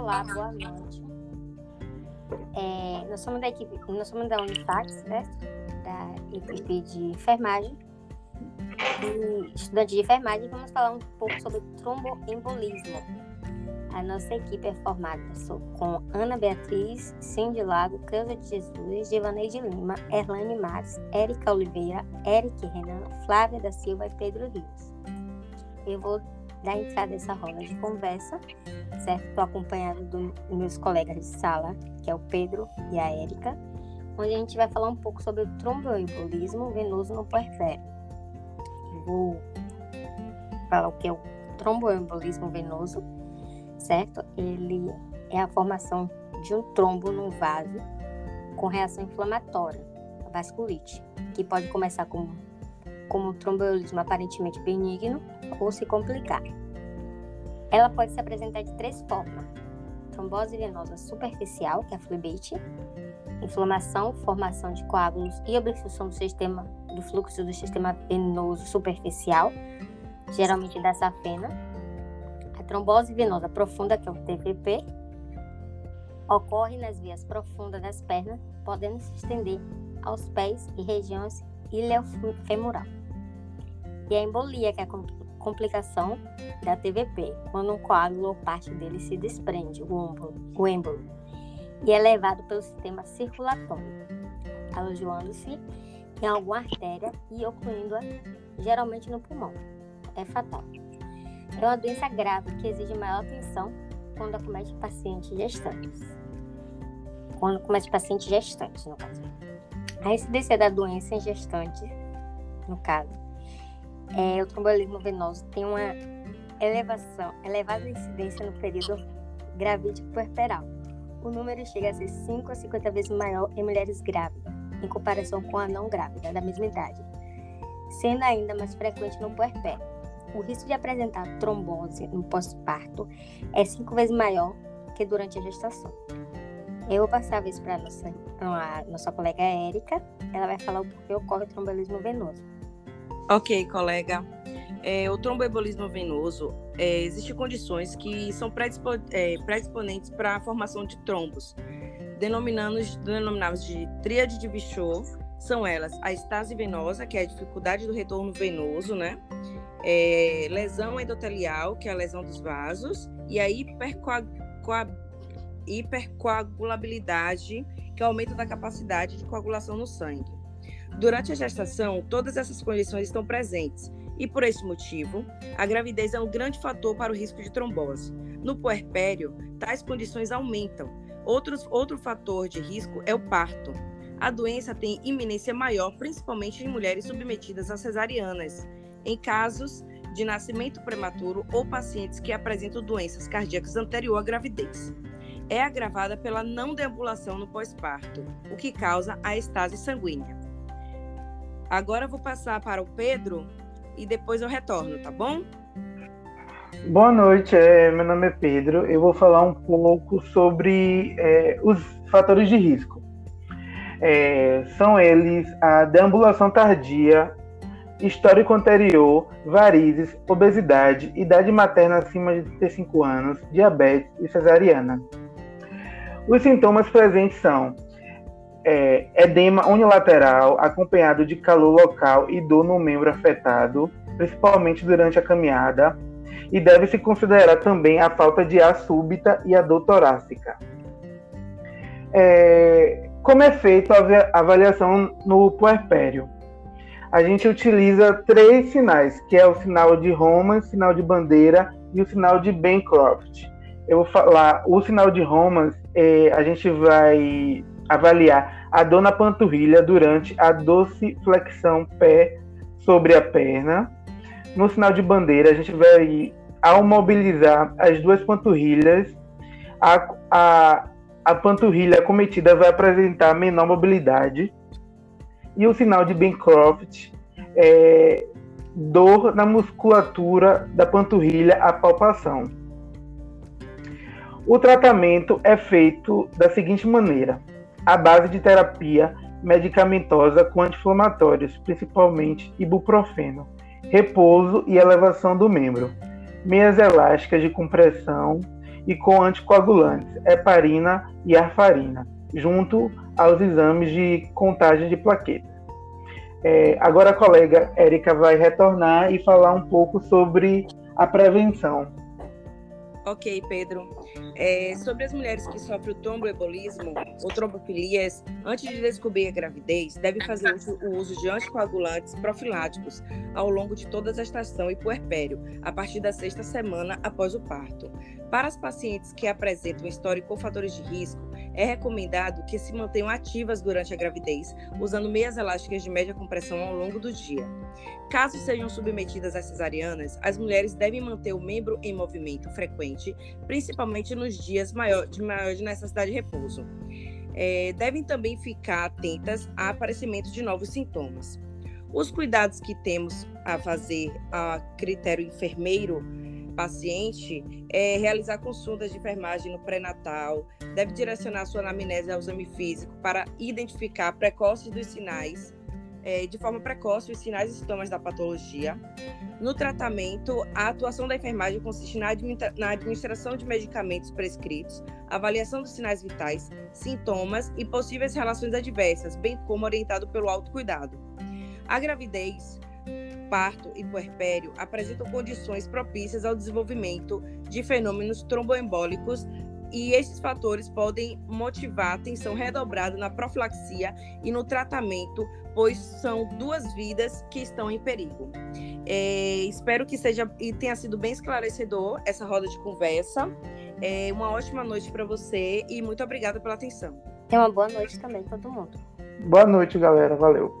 Olá, boa noite. É, nós somos da equipe, nós somos da Unifax, certo? Da equipe de enfermagem. E estudante de enfermagem, vamos falar um pouco sobre tromboembolismo. A nossa equipe é formada com Ana Beatriz, Cindy Lago, Cleusa de Jesus, Givaneide Lima, Erlane Matos, Érica Oliveira, Eric Renan, Flávia da Silva e Pedro Rios. Eu vou dar entrada nessa roda de conversa, certo? Estou acompanhada dos meus colegas de sala, que é o Pedro e a Érica, onde a gente vai falar um pouco sobre o tromboembolismo venoso no puerpério. Vou falar o que é o tromboembolismo venoso, certo? Ele é a formação de um trombo num vaso com reação inflamatória, a vasculite, que pode começar como, como um tromboembolismo aparentemente benigno ou se complicar. Ela pode se apresentar de três formas: trombose venosa superficial, que é a flebite, inflamação, formação de coágulos e obstrução do sistema do fluxo do sistema venoso superficial, geralmente da safena. A trombose venosa profunda, que é o TVP, ocorre nas vias profundas das pernas, podendo se estender aos pés e regiões iliofemoral. E a embolia, que é complicação da TVP, quando um coágulo ou parte dele se desprende, o êmbolo, o êmbolo e é levado pelo sistema circulatório, alojando-se em alguma artéria e ocluindo-a geralmente no pulmão. É fatal. É uma doença grave que exige maior atenção quando acomete pacientes gestantes. Quando acomete pacientes gestantes, no caso. A incidência da doença em gestantes, no caso, é, o trombolismo venoso tem uma elevação, elevada incidência no período gravídico puerperal. O número chega a ser 5 a 50 vezes maior em mulheres grávidas, em comparação com a não grávida da mesma idade, sendo ainda mais frequente no puerpério. O risco de apresentar trombose no pós-parto é cinco vezes maior que durante a gestação. Eu vou passar a vez para a nossa, nossa colega Érica. Ela vai falar o porquê ocorre o trombolismo venoso. Ok, colega. É, o tromboembolismo venoso, é, existem condições que são predispo, é, predisponentes para a formação de trombos, denominados, de tríade de Bichot, são elas a estase venosa, que é a dificuldade do retorno venoso, né? É, lesão endotelial, que é a lesão dos vasos, e a hipercoagulabilidade, que é o aumento da capacidade de coagulação no sangue. Durante a gestação, todas essas condições estão presentes e, por esse motivo, a gravidez é um grande fator para o risco de trombose. No puerpério, tais condições aumentam. Outros, outro fator de risco é o parto. A doença tem iminência maior, principalmente em mulheres submetidas a cesarianas, em casos de nascimento prematuro ou pacientes que apresentam doenças cardíacas anterior à gravidez. É agravada pela não deambulação no pós-parto, o que causa a estase sanguínea. Agora eu vou passar para o Pedro e depois eu retorno, tá bom? Boa noite, é, meu nome é Pedro. Eu vou falar um pouco sobre é, os fatores de risco. É, são eles a deambulação tardia, histórico anterior, varizes, obesidade, idade materna acima de 35 anos, diabetes e cesariana. Os sintomas presentes são é, edema unilateral acompanhado de calor local e dor no membro afetado, principalmente durante a caminhada, e deve-se considerar também a falta de ar súbita e a dor torácica. É, como é feita a avaliação no puerpério? A gente utiliza três sinais, que é o sinal de Roman, sinal de bandeira e o sinal de Bancroft. Eu vou falar, o sinal de Roman, é, a gente vai avaliar a dor na panturrilha durante a doce flexão pé sobre a perna. No sinal de bandeira, a gente vai, ao mobilizar as duas panturrilhas, a, a, a panturrilha acometida vai apresentar menor mobilidade. E o sinal de Bancroft é dor na musculatura da panturrilha, a palpação. O tratamento é feito da seguinte maneira: à base de terapia medicamentosa com anti-inflamatórios, principalmente ibuprofeno, repouso e elevação do membro, meias elásticas de compressão e com anticoagulantes, heparina e arfarina, junto aos exames de contagem de plaquetas. É, agora a colega Érica vai retornar e falar um pouco sobre a prevenção. Ok, Pedro. É, sobre as mulheres que sofrem o tromboembolismo ou trombofilias, antes de descobrir a gravidez, devem fazer o uso de anticoagulantes profiláticos ao longo de toda a gestação e puerpério, a partir da sexta semana após o parto. Para as pacientes que apresentam histórico com fatores de risco, é recomendado que se mantenham ativas durante a gravidez, usando meias elásticas de média compressão ao longo do dia. Caso sejam submetidas a cesarianas, as mulheres devem manter o membro em movimento frequente, principalmente nos dias maior, de maior necessidade de repouso. É, devem também ficar atentas a aparecimento de novos sintomas. Os cuidados que temos a fazer a critério enfermeiro paciente é realizar consultas de enfermagem no pré-natal, deve direcionar sua anamnese ao exame físico para identificar precoces dos sinais, é, de forma precoce, os sinais e sintomas da patologia. No tratamento, a atuação da enfermagem consiste na, administra na administração de medicamentos prescritos, avaliação dos sinais vitais, sintomas e possíveis relações adversas, bem como orientado pelo autocuidado. A gravidez parto e puerpério apresentam condições propícias ao desenvolvimento de fenômenos tromboembólicos e esses fatores podem motivar atenção redobrada na profilaxia e no tratamento, pois são duas vidas que estão em perigo. É, espero que seja e tenha sido bem esclarecedor essa roda de conversa. É, uma ótima noite para você e muito obrigada pela atenção. Tenha uma boa noite também, todo mundo. Boa noite, galera. Valeu.